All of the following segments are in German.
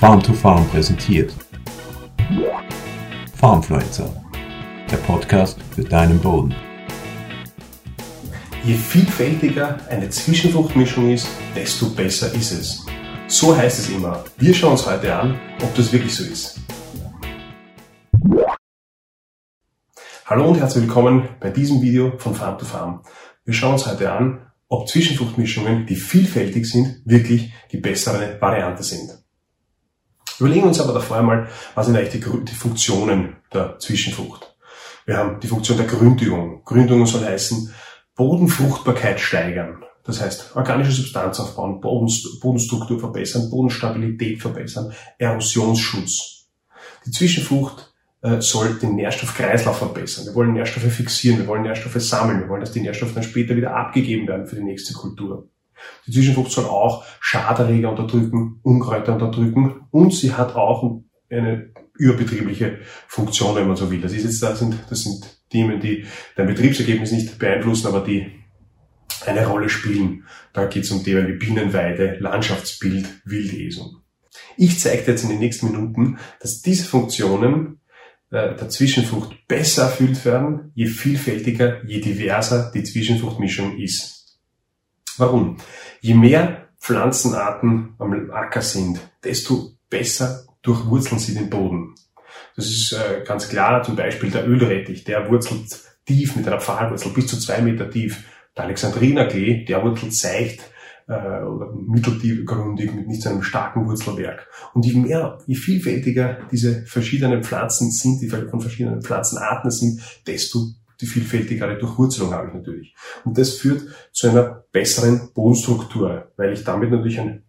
Farm to Farm präsentiert. Farmfluencer, der Podcast für deinen Boden. Je vielfältiger eine Zwischenfruchtmischung ist, desto besser ist es. So heißt es immer. Wir schauen uns heute an, ob das wirklich so ist. Hallo und herzlich willkommen bei diesem Video von Farm to Farm. Wir schauen uns heute an, ob Zwischenfruchtmischungen, die vielfältig sind, wirklich die bessere Variante sind. Überlegen uns aber davor einmal, was sind eigentlich die, die Funktionen der Zwischenfrucht. Wir haben die Funktion der Gründüngung. Gründüngung soll heißen, Bodenfruchtbarkeit steigern. Das heißt, organische Substanz aufbauen, Bodenstruktur verbessern, Bodenstabilität verbessern, Erosionsschutz. Die Zwischenfrucht äh, soll den Nährstoffkreislauf verbessern. Wir wollen Nährstoffe fixieren, wir wollen Nährstoffe sammeln, wir wollen, dass die Nährstoffe dann später wieder abgegeben werden für die nächste Kultur. Die Zwischenfrucht soll auch Schaderreger unterdrücken, Unkräuter unterdrücken und sie hat auch eine überbetriebliche Funktion, wenn man so will. Das ist jetzt, das sind, das sind Themen, die dein Betriebsergebnis nicht beeinflussen, aber die eine Rolle spielen. Da geht es um Themen wie Bienenweide, Landschaftsbild, Wildesung. Ich zeige dir jetzt in den nächsten Minuten, dass diese Funktionen äh, der Zwischenfrucht besser erfüllt werden, je vielfältiger, je diverser die Zwischenfruchtmischung ist. Warum? Je mehr Pflanzenarten am Acker sind, desto besser durchwurzeln sie den Boden. Das ist äh, ganz klar, zum Beispiel der Ölrettich, der wurzelt tief mit einer Pfahlwurzel bis zu zwei Meter tief. Der Alexandrinerklee, der wurzelt seicht äh, oder mittelgründig mit nicht so einem starken Wurzelwerk. Und je mehr, je vielfältiger diese verschiedenen Pflanzen sind, die von verschiedenen Pflanzenarten sind, desto die vielfältigere Durchwurzelung habe ich natürlich. Und das führt zu einer besseren Bodenstruktur, weil ich damit natürlich ein,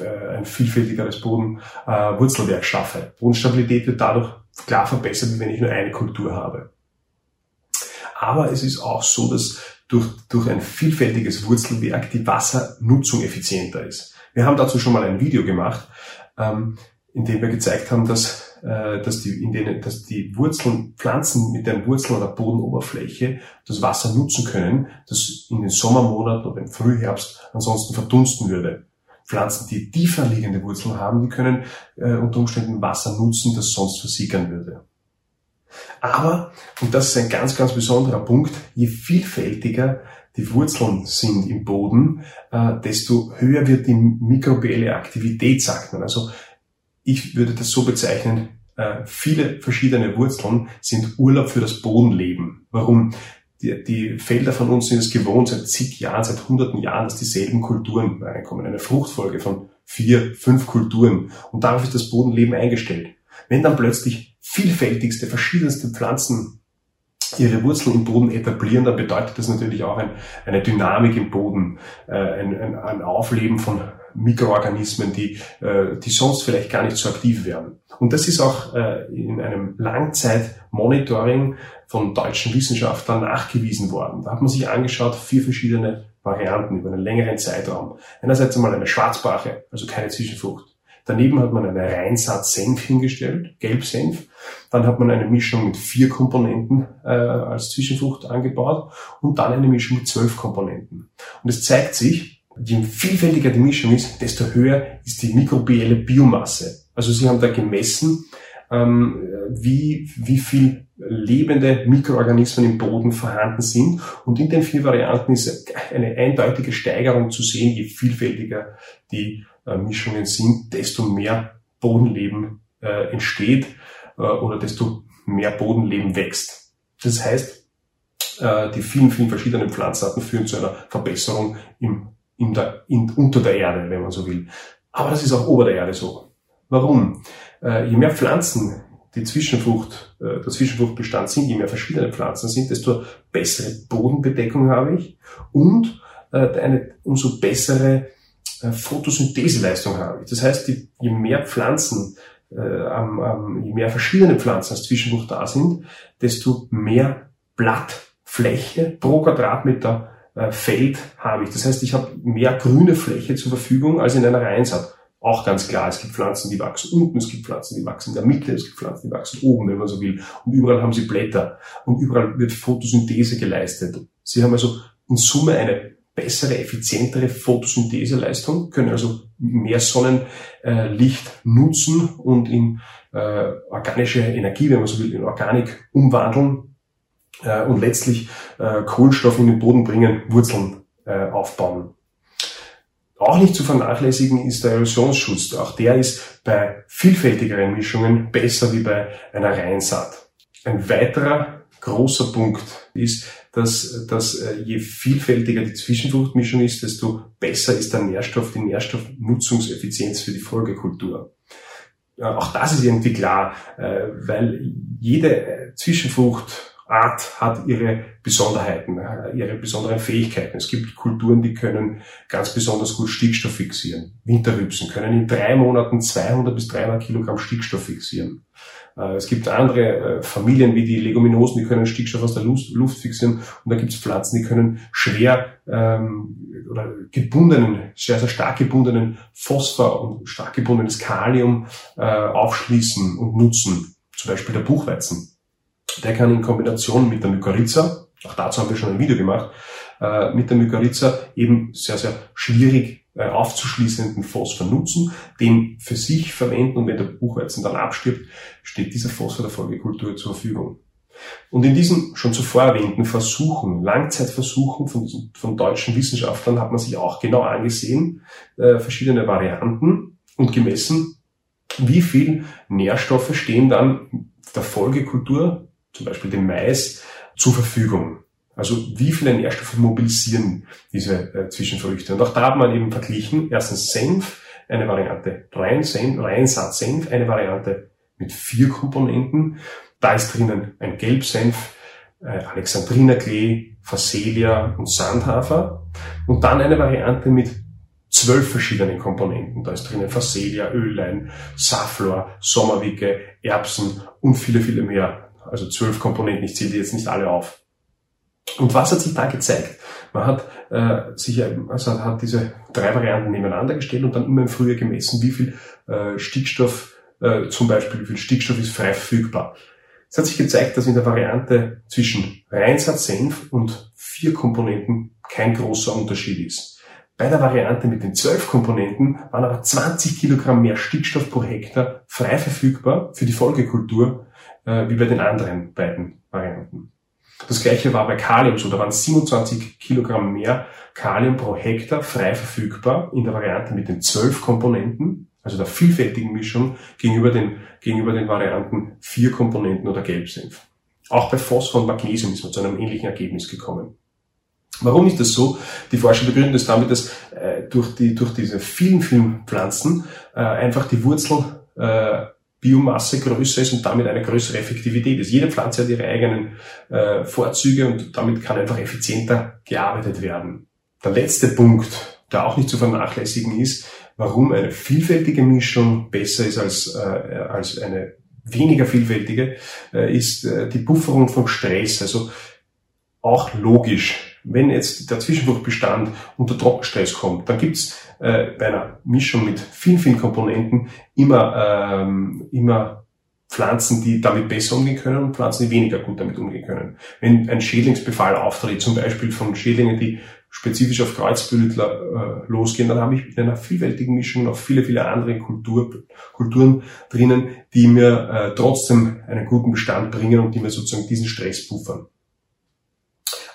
äh, ein vielfältigeres Bodenwurzelwerk äh, schaffe. Bodenstabilität wird dadurch klar verbessert, wie wenn ich nur eine Kultur habe. Aber es ist auch so, dass durch, durch ein vielfältiges Wurzelwerk die Wassernutzung effizienter ist. Wir haben dazu schon mal ein Video gemacht, ähm, in dem wir gezeigt haben, dass, äh, dass, die, in denen, dass die Wurzeln, Pflanzen mit den Wurzeln oder Bodenoberfläche das Wasser nutzen können, das in den Sommermonaten oder im Frühherbst ansonsten verdunsten würde. Pflanzen, die tiefer liegende Wurzeln haben, die können äh, unter Umständen Wasser nutzen, das sonst versickern würde. Aber, und das ist ein ganz, ganz besonderer Punkt, je vielfältiger die Wurzeln sind im Boden, äh, desto höher wird die mikrobielle Aktivität, sagt man. Also ich würde das so bezeichnen, äh, viele verschiedene Wurzeln sind Urlaub für das Bodenleben. Warum? Die, die Felder von uns sind es gewohnt, seit zig Jahren, seit hunderten Jahren, dass dieselben Kulturen reinkommen. Eine Fruchtfolge von vier, fünf Kulturen. Und darauf ist das Bodenleben eingestellt. Wenn dann plötzlich vielfältigste, verschiedenste Pflanzen ihre Wurzeln im Boden etablieren, dann bedeutet das natürlich auch ein, eine Dynamik im Boden, äh, ein, ein, ein, Aufleben von Mikroorganismen, die, äh, die sonst vielleicht gar nicht so aktiv wären. Und das ist auch äh, in einem Langzeitmonitoring von deutschen Wissenschaftlern nachgewiesen worden. Da hat man sich angeschaut, vier verschiedene Varianten über einen längeren Zeitraum. Einerseits einmal eine Schwarzbrache, also keine Zwischenfrucht. Daneben hat man eine Reinsatz Senf hingestellt, Gelbsenf. Dann hat man eine Mischung mit vier Komponenten äh, als Zwischenfrucht angebaut und dann eine Mischung mit zwölf Komponenten. Und es zeigt sich, je vielfältiger die Mischung ist, desto höher ist die mikrobielle Biomasse. Also sie haben da gemessen, ähm, wie, wie viel lebende Mikroorganismen im Boden vorhanden sind. Und in den vier Varianten ist eine eindeutige Steigerung zu sehen, je vielfältiger die äh, Mischungen sind, desto mehr Bodenleben äh, entsteht äh, oder desto mehr Bodenleben wächst. Das heißt, äh, die vielen, vielen verschiedenen Pflanzenarten führen zu einer Verbesserung im, in der, in, unter der Erde, wenn man so will. Aber das ist auch ober der Erde so. Warum? Äh, je mehr Pflanzen die Zwischenfrucht, äh, der Zwischenfruchtbestand sind, je mehr verschiedene Pflanzen sind, desto bessere Bodenbedeckung habe ich und äh, eine umso bessere Photosyntheseleistung habe ich. Das heißt, die, je mehr Pflanzen, äh, ähm, je mehr verschiedene Pflanzen als Zwischenfrucht da sind, desto mehr Blattfläche pro Quadratmeter äh, Feld habe ich. Das heißt, ich habe mehr grüne Fläche zur Verfügung als in einer Reinsat. Auch ganz klar, es gibt Pflanzen, die wachsen unten, es gibt Pflanzen, die wachsen in der Mitte, es gibt Pflanzen, die wachsen oben, wenn man so will. Und überall haben sie Blätter und überall wird Photosynthese geleistet. Sie haben also in Summe eine bessere, effizientere Photosyntheseleistung, können also mehr Sonnenlicht nutzen und in äh, organische Energie, wenn man so will, in Organik umwandeln äh, und letztlich äh, Kohlenstoff in den Boden bringen, Wurzeln äh, aufbauen. Auch nicht zu vernachlässigen ist der Erosionsschutz. Auch der ist bei vielfältigeren Mischungen besser wie bei einer Reinsaat. Ein weiterer großer Punkt ist, dass, dass äh, je vielfältiger die Zwischenfruchtmischung ist, desto besser ist der Nährstoff, die Nährstoffnutzungseffizienz für die Folgekultur. Auch das ist irgendwie klar, äh, weil jede Zwischenfrucht Art hat ihre Besonderheiten, äh, ihre besonderen Fähigkeiten. Es gibt Kulturen, die können ganz besonders gut Stickstoff fixieren. Winterrübsen können in drei Monaten 200 bis 300 Kilogramm Stickstoff fixieren. Äh, es gibt andere äh, Familien wie die Leguminosen, die können Stickstoff aus der Luft fixieren. Und da gibt es Pflanzen, die können schwer ähm, oder gebundenen, sehr, sehr stark gebundenen Phosphor und stark gebundenes Kalium äh, aufschließen und nutzen. Zum Beispiel der Buchweizen der kann in Kombination mit der Mykorrhiza, auch dazu haben wir schon ein Video gemacht, äh, mit der Mykorrhiza eben sehr, sehr schwierig äh, aufzuschließenden Phosphor nutzen, den für sich verwenden und wenn der Buchweizen dann abstirbt, steht dieser Phosphor der Folgekultur zur Verfügung. Und in diesen schon zuvor erwähnten Versuchen, Langzeitversuchen von, diesen, von deutschen Wissenschaftlern, hat man sich auch genau angesehen, äh, verschiedene Varianten und gemessen, wie viel Nährstoffe stehen dann der Folgekultur zum Beispiel dem Mais, zur Verfügung. Also wie viele Nährstoffe mobilisieren diese äh, Zwischenfrüchte? Und auch da hat man eben verglichen, erstens Senf, eine Variante rein Senf, Reinsatz Senf, eine Variante mit vier Komponenten. Da ist drinnen ein Gelbsenf, äh, Alexandrinerklee, Phacelia und Sandhafer. Und dann eine Variante mit zwölf verschiedenen Komponenten. Da ist drinnen Phacelia, Öllein, Safflor, Sommerwicke, Erbsen und viele, viele mehr also zwölf Komponenten, ich zähle die jetzt nicht alle auf. Und was hat sich da gezeigt? Man hat äh, sich also hat diese drei Varianten nebeneinander gestellt und dann immer im Frühjahr gemessen, wie viel äh, Stickstoff, äh, zum Beispiel wie viel Stickstoff ist frei verfügbar. Es hat sich gezeigt, dass in der Variante zwischen Reinsatz Senf und vier Komponenten kein großer Unterschied ist. Bei der Variante mit den zwölf Komponenten waren aber 20 Kilogramm mehr Stickstoff pro Hektar frei verfügbar für die Folgekultur äh, wie bei den anderen beiden Varianten. Das gleiche war bei Kalium so, da waren 27 Kilogramm mehr Kalium pro Hektar frei verfügbar in der Variante mit den zwölf Komponenten, also der vielfältigen Mischung gegenüber den, gegenüber den Varianten vier Komponenten oder Gelbsenf. Auch bei Phosphor und Magnesium ist man zu einem ähnlichen Ergebnis gekommen. Warum ist das so? Die Forscher begründen das damit, dass äh, durch, die, durch diese vielen, vielen Pflanzen äh, einfach die Wurzel äh, Biomasse größer ist und damit eine größere Effektivität ist. Jede Pflanze hat ihre eigenen äh, Vorzüge und damit kann einfach effizienter gearbeitet werden. Der letzte Punkt, der auch nicht zu vernachlässigen ist, warum eine vielfältige Mischung besser ist als, äh, als eine weniger vielfältige, äh, ist äh, die Pufferung von Stress. Also auch logisch, wenn jetzt der Zwischenfruchtbestand unter Trockenstress kommt, dann gibt's äh, bei einer Mischung mit vielen, vielen Komponenten immer, ähm, immer Pflanzen, die damit besser umgehen können und Pflanzen, die weniger gut damit umgehen können. Wenn ein Schädlingsbefall auftritt, zum Beispiel von Schädlingen, die spezifisch auf Kreuzblütler äh, losgehen, dann habe ich in einer vielfältigen Mischung noch viele, viele andere Kultur, Kulturen drinnen, die mir äh, trotzdem einen guten Bestand bringen und die mir sozusagen diesen Stress puffern.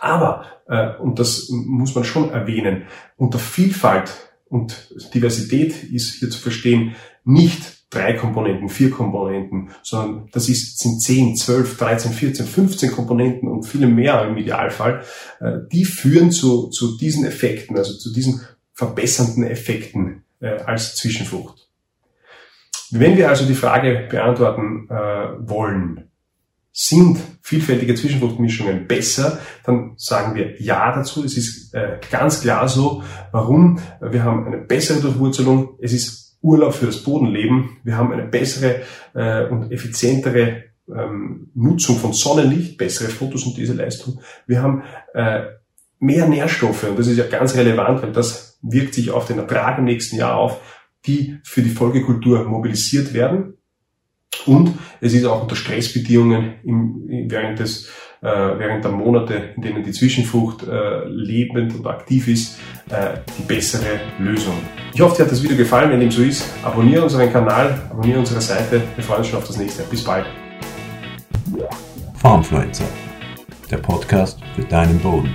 Aber, äh, und das muss man schon erwähnen, unter Vielfalt und Diversität ist hier zu verstehen, nicht drei Komponenten, vier Komponenten, sondern das ist, sind 10, 12, 13, 14, 15 Komponenten und viele mehr im Idealfall, äh, die führen zu, zu diesen Effekten, also zu diesen verbessernden Effekten äh, als Zwischenfrucht. Wenn wir also die Frage beantworten äh, wollen, sind vielfältige Zwischenfruchtmischungen besser, dann sagen wir ja dazu. Es ist äh, ganz klar so. Warum? Wir haben eine bessere Durchwurzelung. Es ist Urlaub für das Bodenleben. Wir haben eine bessere äh, und effizientere ähm, Nutzung von Sonnenlicht, bessere Photosyntheseleistung. Wir haben äh, mehr Nährstoffe und das ist ja ganz relevant, weil das wirkt sich auf den Ertrag im nächsten Jahr auf, die für die Folgekultur mobilisiert werden Und es ist auch unter Stressbedingungen im, während, des, äh, während der Monate, in denen die Zwischenfrucht äh, lebend und aktiv ist, äh, die bessere Lösung. Ich hoffe, dir hat das Video gefallen. Wenn dem so ist, abonniere unseren Kanal, abonniere unsere Seite. Wir freuen uns schon auf das nächste. Bis bald. Farmfluencer, der Podcast für deinen Boden.